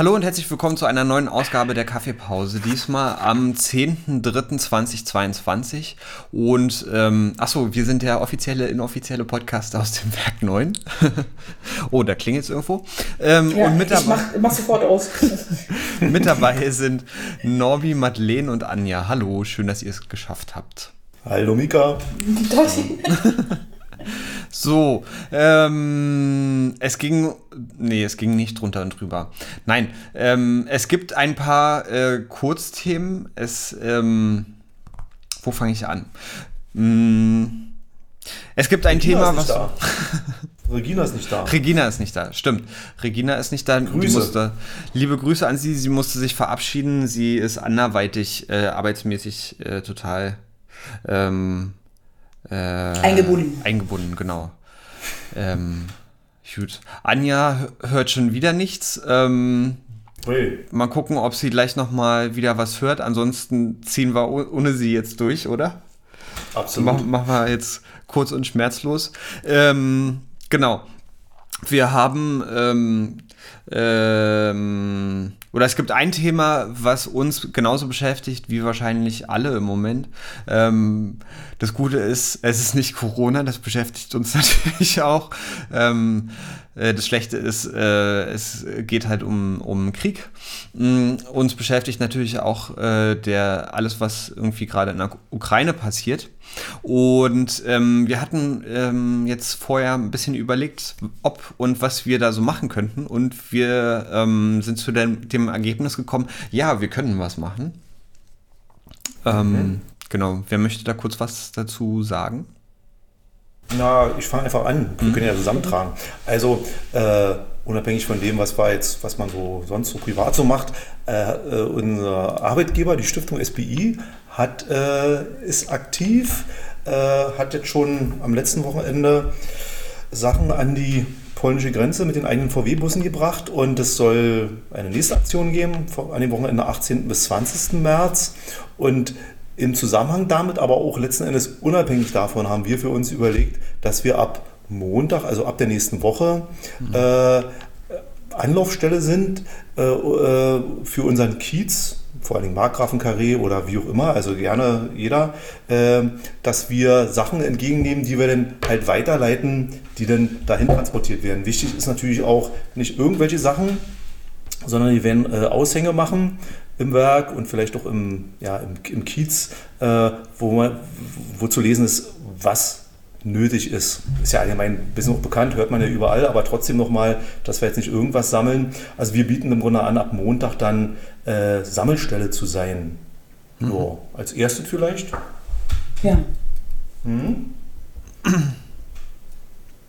Hallo und herzlich willkommen zu einer neuen Ausgabe der Kaffeepause. Diesmal am 10.03.2022. Und ähm, achso, wir sind der offizielle, inoffizielle Podcast aus dem Werk 9. oh, da klingelt es irgendwo. Ähm, ja, und mit ich mach, mach sofort aus. mit dabei sind Norbi, Madeleine und Anja. Hallo, schön, dass ihr es geschafft habt. Hallo Mika. So, ähm, es ging, nee, es ging nicht drunter und drüber. Nein, ähm, es gibt ein paar äh, Kurzthemen. Es, ähm, wo fange ich an? Hm, es gibt ein Regina Thema, was. Da. Regina ist nicht da. Regina ist nicht da, stimmt. Regina ist nicht da. Grüße. Musste, liebe Grüße an sie. Sie musste sich verabschieden. Sie ist anderweitig äh, arbeitsmäßig äh, total ähm, äh, eingebunden. Eingebunden, genau. Ähm, gut. Anja hört schon wieder nichts. Ähm, hey. Mal gucken, ob sie gleich noch mal wieder was hört. Ansonsten ziehen wir ohne sie jetzt durch, oder? Absolut. Machen mach wir jetzt kurz und schmerzlos. Ähm, genau. Wir haben ähm, ähm, oder es gibt ein Thema, was uns genauso beschäftigt wie wahrscheinlich alle im Moment. Ähm, das Gute ist, es ist nicht Corona, das beschäftigt uns natürlich auch. Ähm, äh, das Schlechte ist, äh, es geht halt um, um Krieg. Mm, uns beschäftigt natürlich auch äh, der, alles, was irgendwie gerade in der Ukraine passiert. Und ähm, wir hatten ähm, jetzt vorher ein bisschen überlegt, ob und was wir da so machen könnten. Und wir ähm, sind zu dem, dem, Ergebnis gekommen, ja, wir können was machen. Ähm, mhm. Genau, wer möchte da kurz was dazu sagen? Na, ich fange einfach an. Wir mhm. können ja zusammentragen. Also, äh, unabhängig von dem, was war jetzt, was man so sonst so privat so macht, äh, äh, unser Arbeitgeber, die Stiftung SBI, hat, äh, ist aktiv, äh, hat jetzt schon am letzten Wochenende Sachen an die polnische Grenze mit den eigenen VW-Bussen gebracht und es soll eine nächste Aktion geben an dem Wochenende 18. bis 20. März und im Zusammenhang damit, aber auch letzten Endes unabhängig davon, haben wir für uns überlegt, dass wir ab Montag, also ab der nächsten Woche, mhm. äh, Anlaufstelle sind äh, äh für unseren Kiez, vor allem Markgrafenkarree oder wie auch immer, also gerne jeder, äh, dass wir Sachen entgegennehmen, die wir dann halt weiterleiten, die dann dahin transportiert werden. Wichtig ist natürlich auch nicht irgendwelche Sachen, sondern die werden äh, Aushänge machen, im Werk und vielleicht auch im, ja, im, im Kiez, äh, wo, man, wo zu lesen ist, was nötig ist. Ist ja allgemein ein bisschen auch bekannt, hört man ja überall, aber trotzdem nochmal, dass wir jetzt nicht irgendwas sammeln. Also wir bieten im Grunde an, ab Montag dann äh, Sammelstelle zu sein. Mhm. So, als erstes vielleicht. Ja. Mhm.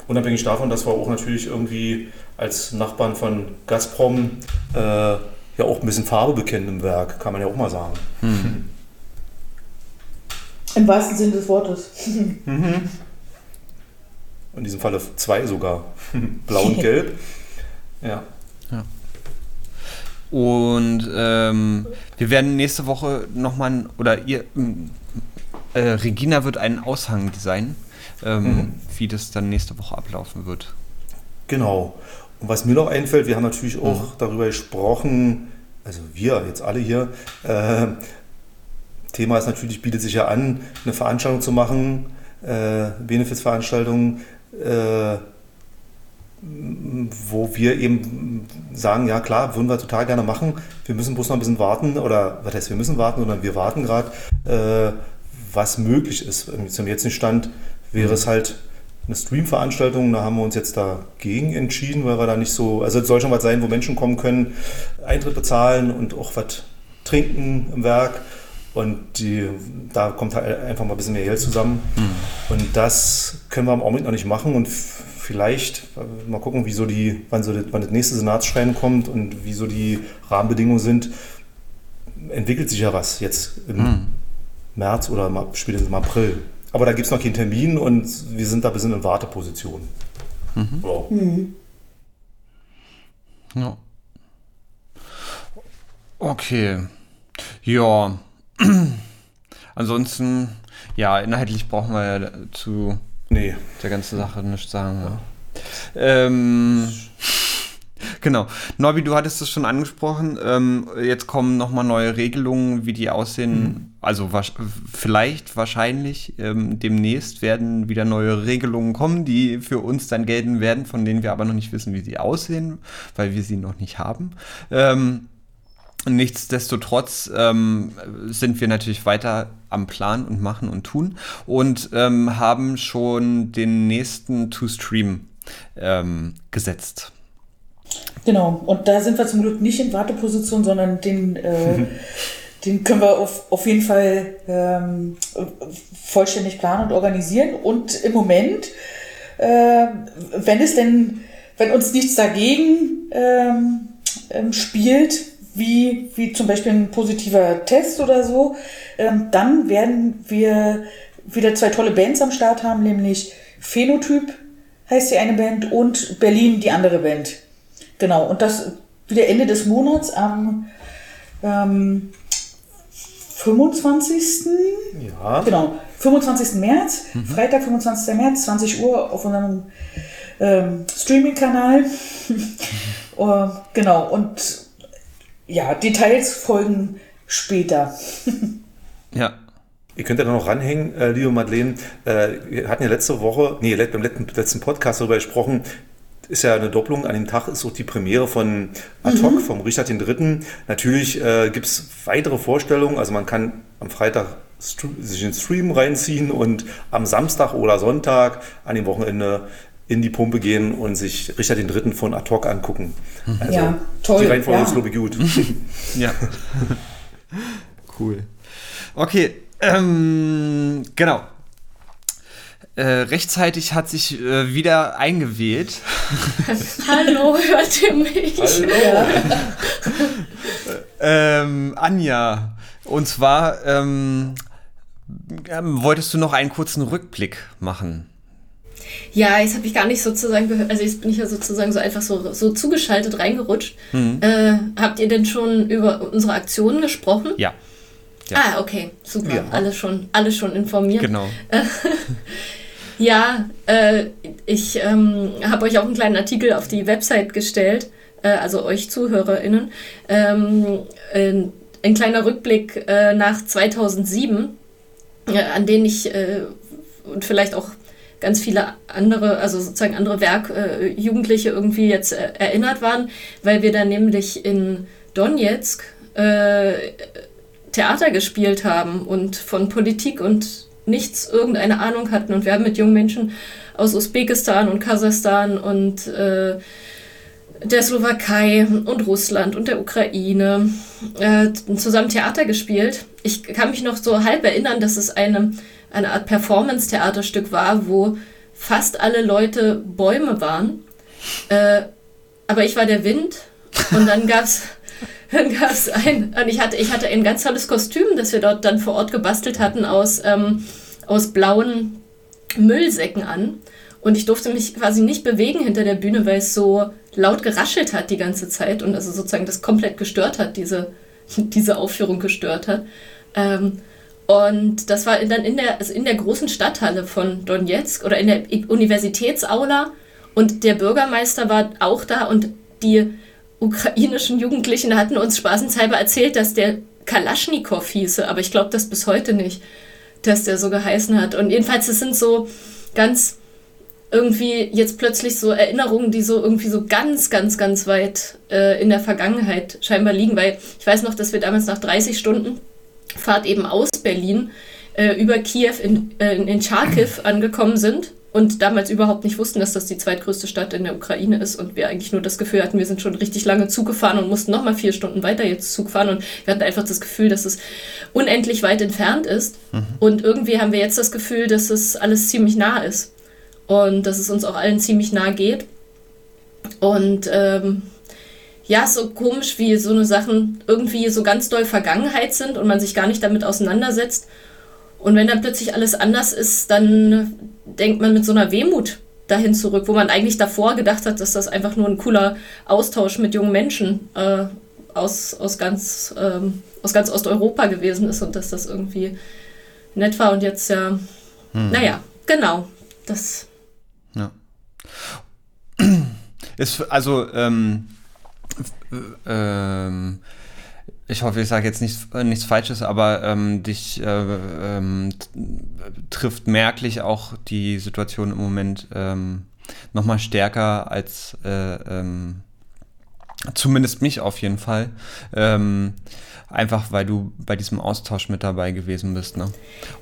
Unabhängig davon, dass wir auch natürlich irgendwie als Nachbarn von Gazprom äh, ja auch ein bisschen Farbe bekennen im Werk, kann man ja auch mal sagen. Mhm. Im wahrsten Sinne des Wortes. Mhm. In diesem Falle zwei sogar. Blau und Gelb. Ja. ja. Und ähm, wir werden nächste Woche nochmal, oder ihr, äh, Regina wird einen Aushang designen, ähm, mhm. wie das dann nächste Woche ablaufen wird. Genau. Und was mir noch einfällt, wir haben natürlich auch mhm. darüber gesprochen, also wir jetzt alle hier, äh, Thema ist natürlich, bietet sich ja an, eine Veranstaltung zu machen, äh, Benefizveranstaltung, äh, wo wir eben sagen, ja klar, würden wir total gerne machen, wir müssen bloß noch ein bisschen warten, oder was heißt, wir müssen warten, sondern wir warten gerade, äh, was möglich ist. Zum jetzigen Stand wäre es halt eine Stream-Veranstaltung. Da haben wir uns jetzt dagegen entschieden, weil wir da nicht so, also es soll schon was sein, wo Menschen kommen können, Eintritt bezahlen und auch was trinken im Werk. Und die, da kommt halt einfach mal ein bisschen mehr Geld zusammen. Mhm. Und das können wir im Augenblick noch nicht machen. Und vielleicht mal gucken, wie so die, wann, so das, wann das nächste Senatsschreiben kommt und wie so die Rahmenbedingungen sind. Entwickelt sich ja was jetzt im mhm. März oder spätestens im April. Aber da gibt es noch keinen Termin und wir sind da ein bisschen in Warteposition. Mhm. Wow. Mhm. Ja. Okay. Ja. Ansonsten, ja, inhaltlich brauchen wir ja zu nee. der ganzen Sache nichts sagen. Ja. Ähm, Genau. Norbi, du hattest es schon angesprochen. Ähm, jetzt kommen nochmal neue Regelungen, wie die aussehen. Mhm. Also wa vielleicht, wahrscheinlich, ähm, demnächst werden wieder neue Regelungen kommen, die für uns dann gelten werden, von denen wir aber noch nicht wissen, wie sie aussehen, weil wir sie noch nicht haben. Ähm, Nichtsdestotrotz ähm, sind wir natürlich weiter am Plan und machen und tun und ähm, haben schon den nächsten To-Stream ähm, gesetzt. Genau, und da sind wir zum Glück nicht in Warteposition, sondern den, äh, den können wir auf, auf jeden Fall ähm, vollständig planen und organisieren. Und im Moment, äh, wenn es denn, wenn uns nichts dagegen ähm, ähm spielt, wie, wie zum Beispiel ein positiver Test oder so, ähm, dann werden wir wieder zwei tolle Bands am Start haben, nämlich Phänotyp heißt die eine Band und Berlin die andere Band. Genau, und das wieder Ende des Monats am ähm, 25. Ja. Genau, 25. März, mhm. Freitag, 25. März, 20 Uhr auf unserem ähm, Streaming-Kanal. uh, genau, und ja, Details folgen später. ja. Ihr könnt ja noch ranhängen, äh, liebe Madeleine. Äh, wir hatten ja letzte Woche, nee, beim letzten, letzten Podcast darüber gesprochen, ist ja eine Doppelung. An dem Tag ist auch die Premiere von Ad hoc, mhm. vom Richard III. Natürlich äh, gibt es weitere Vorstellungen. Also man kann am Freitag sich den Stream reinziehen und am Samstag oder Sonntag an dem Wochenende in die Pumpe gehen und sich Richard den Dritten von Ad hoc angucken. Mhm. Also ja, toll. Die Reihenfolge ja. ist, glaube ich, gut. ja. cool. Okay, ähm, genau. Äh, rechtzeitig hat sich äh, wieder eingewählt. Hallo, hört ihr mich? Hallo. ähm, Anja, und zwar ähm, ähm, wolltest du noch einen kurzen Rückblick machen? Ja, jetzt habe ich gar nicht sozusagen gehört, also jetzt bin ich ja sozusagen so einfach so, so zugeschaltet reingerutscht. Mhm. Äh, habt ihr denn schon über unsere Aktionen gesprochen? Ja. ja. Ah, okay, super. Ja. Alles, schon, alles schon informiert. Genau. ja, äh, ich ähm, habe euch auch einen kleinen Artikel auf die Website gestellt, äh, also euch ZuhörerInnen. Ähm, ein, ein, kleiner Rückblick äh, nach 2007, äh, an den ich äh, und vielleicht auch ganz viele andere, also sozusagen andere Werkjugendliche äh, irgendwie jetzt erinnert waren, weil wir dann nämlich in Donetsk Theater gespielt haben und von Politik und nichts irgendeine Ahnung hatten. Und wir haben mit jungen Menschen aus Usbekistan und Kasachstan und äh, der Slowakei und Russland und der Ukraine äh, zusammen Theater gespielt. Ich kann mich noch so halb erinnern, dass es eine eine Art Performance-Theaterstück war, wo fast alle Leute Bäume waren. Äh, aber ich war der Wind und dann gab es dann gab's ein, und ich hatte, ich hatte ein ganz tolles Kostüm, das wir dort dann vor Ort gebastelt hatten aus, ähm, aus blauen Müllsäcken an. Und ich durfte mich quasi nicht bewegen hinter der Bühne, weil es so laut geraschelt hat die ganze Zeit und also sozusagen das komplett gestört hat, diese, diese Aufführung gestört hat. Ähm, und das war dann in der, also in der großen Stadthalle von Donetsk oder in der Universitätsaula. Und der Bürgermeister war auch da und die ukrainischen Jugendlichen hatten uns spaßenshalber erzählt, dass der Kalaschnikow hieße, aber ich glaube das bis heute nicht, dass der so geheißen hat. Und jedenfalls, es sind so ganz irgendwie jetzt plötzlich so Erinnerungen, die so irgendwie so ganz, ganz, ganz weit äh, in der Vergangenheit scheinbar liegen, weil ich weiß noch, dass wir damals nach 30 Stunden Fahrt eben aus Berlin äh, über Kiew in, äh, in Charkiw angekommen sind und damals überhaupt nicht wussten, dass das die zweitgrößte Stadt in der Ukraine ist und wir eigentlich nur das Gefühl hatten, wir sind schon richtig lange Zug gefahren und mussten nochmal vier Stunden weiter jetzt Zug fahren und wir hatten einfach das Gefühl, dass es unendlich weit entfernt ist mhm. und irgendwie haben wir jetzt das Gefühl, dass es alles ziemlich nah ist und dass es uns auch allen ziemlich nah geht und ähm, ja, so komisch, wie so eine Sachen irgendwie so ganz doll Vergangenheit sind und man sich gar nicht damit auseinandersetzt. Und wenn dann plötzlich alles anders ist, dann denkt man mit so einer Wehmut dahin zurück, wo man eigentlich davor gedacht hat, dass das einfach nur ein cooler Austausch mit jungen Menschen äh, aus, aus, ganz, ähm, aus ganz Osteuropa gewesen ist und dass das irgendwie nett war und jetzt ja, hm. naja, genau, das. Ja. Ist, also, ähm, ähm, ich hoffe, ich sage jetzt nichts, nichts Falsches, aber ähm, dich äh, ähm, trifft merklich auch die Situation im Moment ähm, nochmal stärker als äh, ähm, zumindest mich auf jeden Fall. Ähm, einfach weil du bei diesem Austausch mit dabei gewesen bist ne?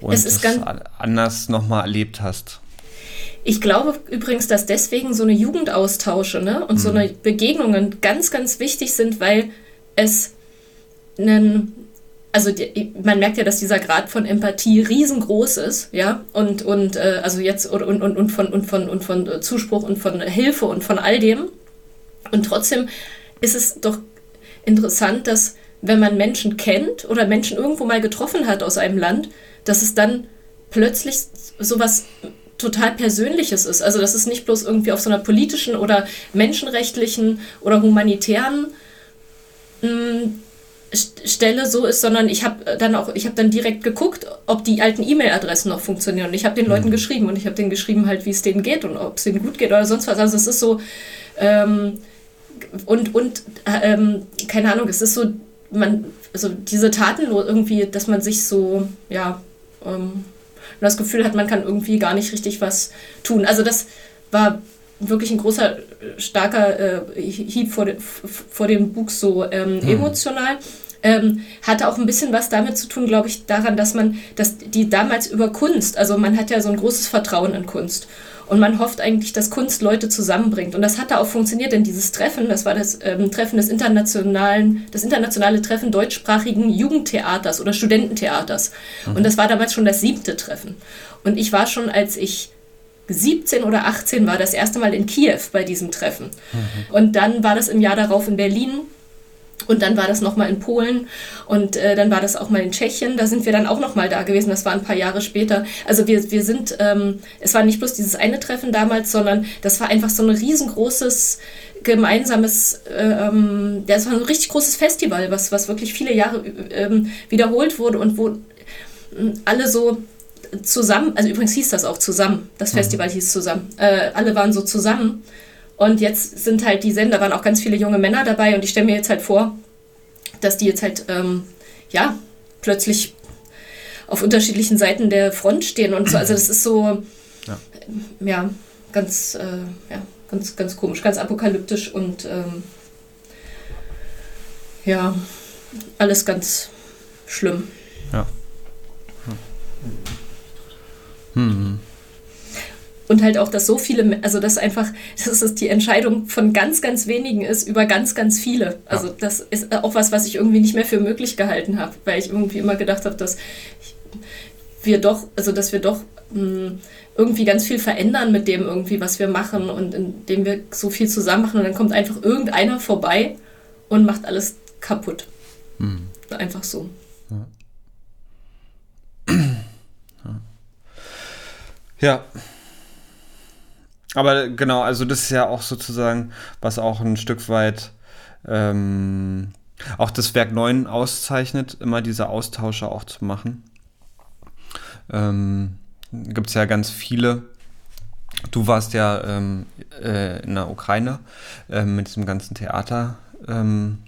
und es, es anders nochmal erlebt hast. Ich glaube übrigens, dass deswegen so eine Jugendaustausche ne, und mhm. so eine Begegnungen ganz, ganz wichtig sind, weil es einen, also die, man merkt ja, dass dieser Grad von Empathie riesengroß ist, ja, und, und äh, also jetzt und, und, und, von, und, von, und von Zuspruch und von Hilfe und von all dem. Und trotzdem ist es doch interessant, dass wenn man Menschen kennt oder Menschen irgendwo mal getroffen hat aus einem Land, dass es dann plötzlich sowas total Persönliches ist. Also dass es nicht bloß irgendwie auf so einer politischen oder menschenrechtlichen oder humanitären mh, mm, Stelle so ist, sondern ich habe dann auch, ich habe dann direkt geguckt, ob die alten E-Mail-Adressen noch funktionieren. Und ich habe den Leuten mhm. geschrieben und ich habe denen geschrieben halt, wie es denen geht und ob es denen gut geht oder sonst was. Also es ist so ähm, und und ähm, keine Ahnung, es ist so man also diese Tatenlos irgendwie, dass man sich so ja ähm, das Gefühl hat, man kann irgendwie gar nicht richtig was tun. Also das war wirklich ein großer, starker äh, Hieb vor, de, vor dem Buch so ähm, hm. emotional. Ähm, hatte auch ein bisschen was damit zu tun, glaube ich, daran, dass man, dass die damals über Kunst, also man hat ja so ein großes Vertrauen in Kunst. Und man hofft eigentlich, dass Kunst Leute zusammenbringt. Und das hat da auch funktioniert, denn dieses Treffen, das war das ähm, Treffen des internationalen, das internationale Treffen deutschsprachigen Jugendtheaters oder Studententheaters. Mhm. Und das war damals schon das siebte Treffen. Und ich war schon, als ich 17 oder 18 war, das erste Mal in Kiew bei diesem Treffen. Mhm. Und dann war das im Jahr darauf in Berlin. Und dann war das nochmal in Polen und äh, dann war das auch mal in Tschechien. Da sind wir dann auch nochmal da gewesen. Das war ein paar Jahre später. Also wir, wir sind, ähm, es war nicht bloß dieses eine Treffen damals, sondern das war einfach so ein riesengroßes gemeinsames, ähm, das war ein richtig großes Festival, was, was wirklich viele Jahre ähm, wiederholt wurde und wo ähm, alle so zusammen, also übrigens hieß das auch zusammen, das mhm. Festival hieß zusammen, äh, alle waren so zusammen und jetzt sind halt die Sender, waren auch ganz viele junge Männer dabei und ich stelle mir jetzt halt vor, dass die jetzt halt, ähm, ja, plötzlich auf unterschiedlichen Seiten der Front stehen und so, also das ist so, ja, ja ganz, äh, ja, ganz, ganz komisch, ganz apokalyptisch und ähm, ja, alles ganz schlimm. Ja. Hm. Und halt auch, dass so viele, also das einfach, dass es die Entscheidung von ganz, ganz wenigen ist über ganz, ganz viele. Also ja. das ist auch was, was ich irgendwie nicht mehr für möglich gehalten habe, weil ich irgendwie immer gedacht habe, dass wir doch, also dass wir doch mh, hm, irgendwie ganz viel verändern mit dem irgendwie, was wir machen und indem wir so viel zusammen machen und dann kommt einfach irgendeiner vorbei und macht alles kaputt. Hm. Einfach so. Ja. Aber genau, also das ist ja auch sozusagen, was auch ein Stück weit ähm, auch das Werk 9 auszeichnet, immer diese Austausche auch zu machen. Ähm, Gibt es ja ganz viele. Du warst ja ähm, äh, in der Ukraine äh, mit diesem ganzen Theater. Ähm,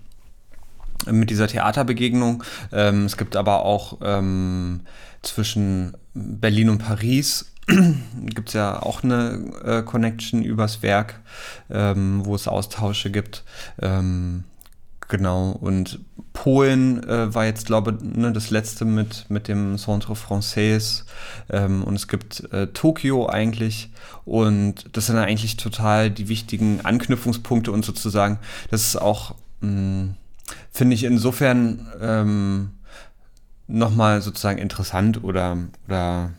mit dieser Theaterbegegnung. Ähm, es gibt aber auch ähm, zwischen Berlin und Paris gibt es ja auch eine äh, Connection übers Werk, ähm, wo es Austausche gibt. Ähm, genau, und Polen äh, war jetzt, glaube ich, ne, das letzte mit, mit dem Centre Français. Ähm, und es gibt äh, Tokio eigentlich. Und das sind eigentlich total die wichtigen Anknüpfungspunkte und sozusagen, das ist auch, hm, finde ich, insofern ähm, nochmal sozusagen interessant oder, oder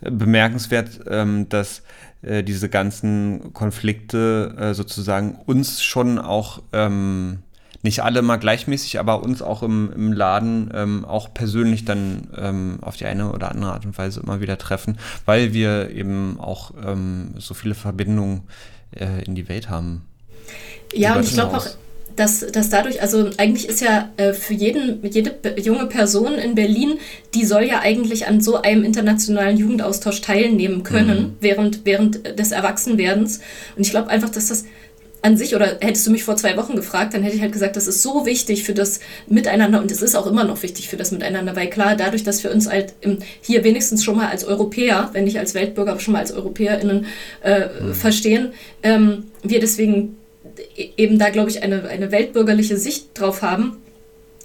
bemerkenswert, ähm, dass äh, diese ganzen Konflikte äh, sozusagen uns schon auch ähm, nicht alle mal gleichmäßig, aber uns auch im, im Laden ähm, auch persönlich dann ähm, auf die eine oder andere Art und Weise immer wieder treffen, weil wir eben auch ähm, so viele Verbindungen äh, in die Welt haben. Ja, und ich glaube auch, dass, dass dadurch, also eigentlich ist ja äh, für jeden, jede junge Person in Berlin, die soll ja eigentlich an so einem internationalen Jugendaustausch teilnehmen können, mhm. während, während des Erwachsenwerdens. Und ich glaube einfach, dass das an sich, oder hättest du mich vor zwei Wochen gefragt, dann hätte ich halt gesagt, das ist so wichtig für das Miteinander und es ist auch immer noch wichtig für das Miteinander, weil klar, dadurch, dass wir uns halt hier wenigstens schon mal als Europäer, wenn nicht als Weltbürger, aber schon mal als EuropäerInnen äh, mhm. verstehen, ähm, wir deswegen eben da, glaube ich, eine, eine weltbürgerliche Sicht drauf haben,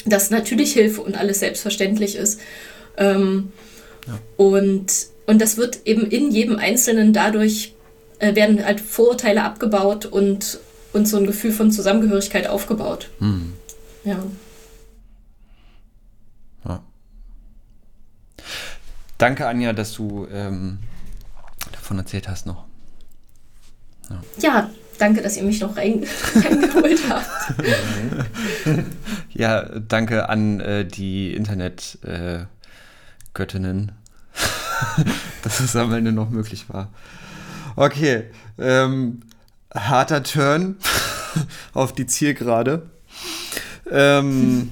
dass natürlich Hilfe und alles selbstverständlich ist. Ähm, ja. und, und das wird eben in jedem Einzelnen dadurch äh, werden halt Vorurteile abgebaut und, und so ein Gefühl von Zusammengehörigkeit aufgebaut. Hm. Ja. ja. Danke, Anja, dass du ähm, davon erzählt hast noch. Ja, ja danke, dass ihr mich noch rein, reingeholt habt. ja, danke an äh, die Internetgöttinnen, äh, dass es am Ende noch möglich war. Okay, ähm, harter Turn auf die Zielgerade. Ähm,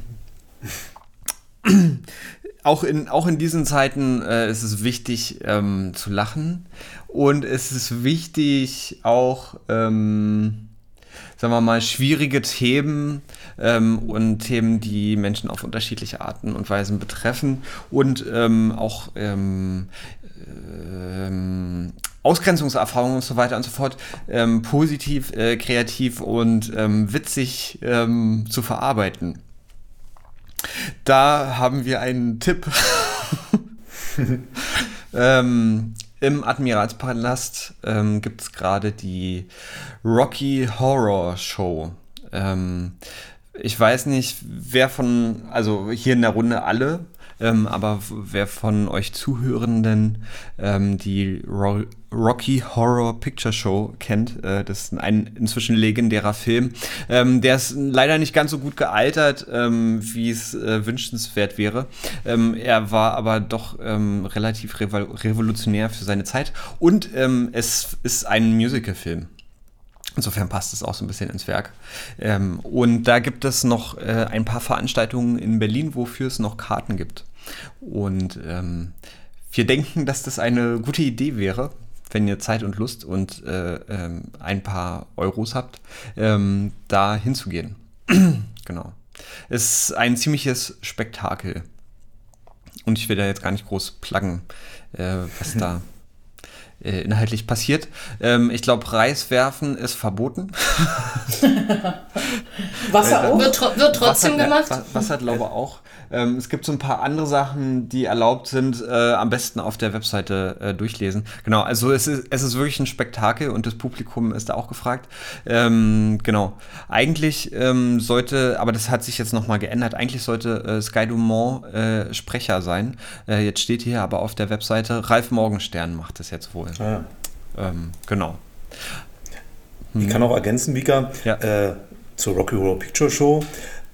auch, in, auch in diesen Zeiten äh, ist es wichtig ähm, zu lachen und es ist wichtig auch, ähm, sagen wir mal, schwierige Themen ähm, und Themen, die Menschen auf unterschiedliche Arten und Weisen betreffen und ähm, auch ähm, ähm, Ausgrenzungserfahrungen und so weiter und so fort ähm, positiv, äh, kreativ und ähm, witzig ähm, zu verarbeiten. Da haben wir einen Tipp. ähm, Im Admiralspalast ähm, gibt es gerade die Rocky Horror Show. Ähm, ich weiß nicht, wer von, also hier in der Runde alle, ähm, aber wer von euch Zuhörenden ähm, die Ro Rocky Horror Picture Show kennt, äh, das ist ein inzwischen legendärer Film. Ähm, der ist leider nicht ganz so gut gealtert, ähm, wie es äh, wünschenswert wäre. Ähm, er war aber doch ähm, relativ revolutionär für seine Zeit und es ist ein Musicalfilm. Insofern passt es auch so ein bisschen ins Werk. Ähm, und da gibt es noch äh, ein paar Veranstaltungen in Berlin, wofür es noch Karten gibt. Und ähm, wir denken, dass das eine gute Idee wäre, wenn ihr Zeit und Lust und äh, ähm, ein paar Euros habt, ähm, da hinzugehen. genau. Es ist ein ziemliches Spektakel. Und ich will da jetzt gar nicht groß pluggen, äh, was da äh, inhaltlich passiert. Ähm, ich glaube, Reis werfen ist verboten. Wasser auch? Wird, wird trotzdem Wasser, gemacht? Wasser, Wasser glaube ich auch. Ähm, es gibt so ein paar andere Sachen, die erlaubt sind, äh, am besten auf der Webseite äh, durchlesen. Genau, also es ist, es ist wirklich ein Spektakel und das Publikum ist da auch gefragt. Ähm, genau. Eigentlich ähm, sollte, aber das hat sich jetzt nochmal geändert, eigentlich sollte äh, Sky Dumont äh, Sprecher sein. Äh, jetzt steht hier aber auf der Webseite, Ralf Morgenstern macht das jetzt wohl. Ah. Ähm, genau. Ich kann auch ergänzen, Mika, ja. Äh, zur Rocky Horror Picture Show.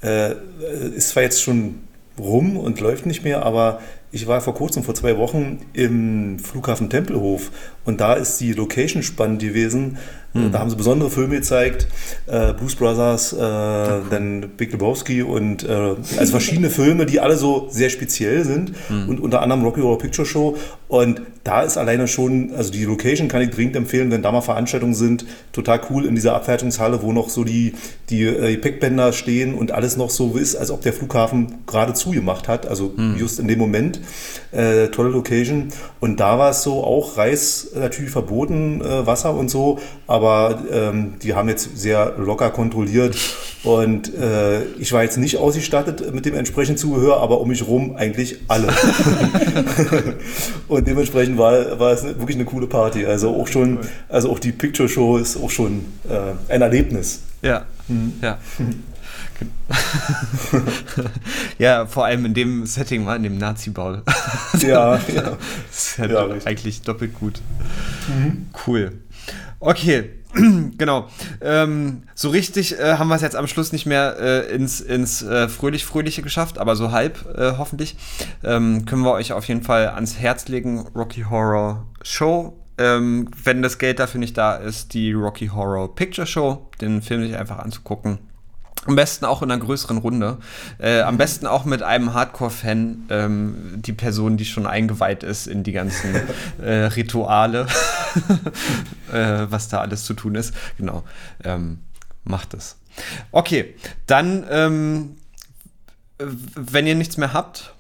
ist zwar jetzt schon rum und läuft nicht mehr, aber ich war vor kurzem, vor zwei Wochen im Flughafen Tempelhof und da ist die Location spannend gewesen. Mhm. Da haben sie besondere Filme gezeigt, äh, Blues Brothers, äh, dann Big Lebowski und äh, also verschiedene Filme, die alle so sehr speziell sind mhm. und unter anderem Rocky Horror Picture Show und da ist alleine schon, also die Location kann ich dringend empfehlen, wenn da mal Veranstaltungen sind, total cool in dieser Abfertigungshalle, wo noch so die, die äh, Gepäckbänder stehen und alles noch so ist, als ob der Flughafen gerade zugemacht hat, also mhm. just in dem Moment. Äh, tolle Location. Und da war es so, auch Reis natürlich verboten, äh, Wasser und so, aber ähm, die haben jetzt sehr locker kontrolliert. Und äh, ich war jetzt nicht ausgestattet mit dem entsprechenden Zubehör, aber um mich rum eigentlich alle. und dementsprechend war, war es wirklich eine coole Party. Also auch schon, also auch die Picture Show ist auch schon äh, ein Erlebnis. Ja, mhm. ja. ja, vor allem in dem Setting mal, in dem Nazi-Bau. ja, ja. Das ist halt ja, eigentlich doppelt gut. Mhm. Cool. Okay, genau. Ähm, so richtig äh, haben wir es jetzt am Schluss nicht mehr äh, ins, ins äh, Fröhlich-Fröhliche geschafft, aber so halb äh, hoffentlich. Ähm, können wir euch auf jeden Fall ans Herz legen. Rocky Horror Show. Ähm, wenn das Geld dafür nicht da ist, die Rocky Horror Picture Show, den Film sich einfach anzugucken. Am besten auch in einer größeren Runde. Äh, am besten auch mit einem Hardcore-Fan, ähm, die Person, die schon eingeweiht ist in die ganzen äh, Rituale, äh, was da alles zu tun ist. Genau. Ähm, macht es. Okay, dann, ähm, wenn ihr nichts mehr habt,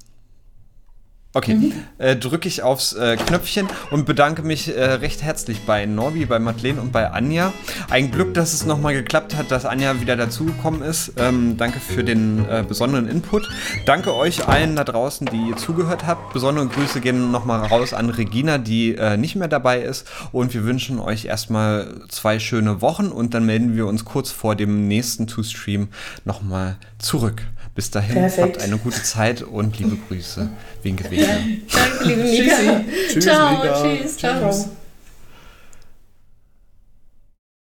Okay, mhm. äh, drücke ich aufs äh, Knöpfchen und bedanke mich äh, recht herzlich bei Norbi, bei Madeleine und bei Anja. Ein Glück, dass es nochmal geklappt hat, dass Anja wieder dazugekommen ist. Ähm, danke für den äh, besonderen Input. Danke euch allen da draußen, die zugehört habt. Besondere Grüße gehen nochmal raus an Regina, die äh, nicht mehr dabei ist. Und wir wünschen euch erstmal zwei schöne Wochen und dann melden wir uns kurz vor dem nächsten To-Stream nochmal zurück. Bis dahin, Perfekt. habt eine gute Zeit und liebe Grüße. Winke, winke. Danke, liebe Mika. Tschüss. Ciao, tschüss. Ciao.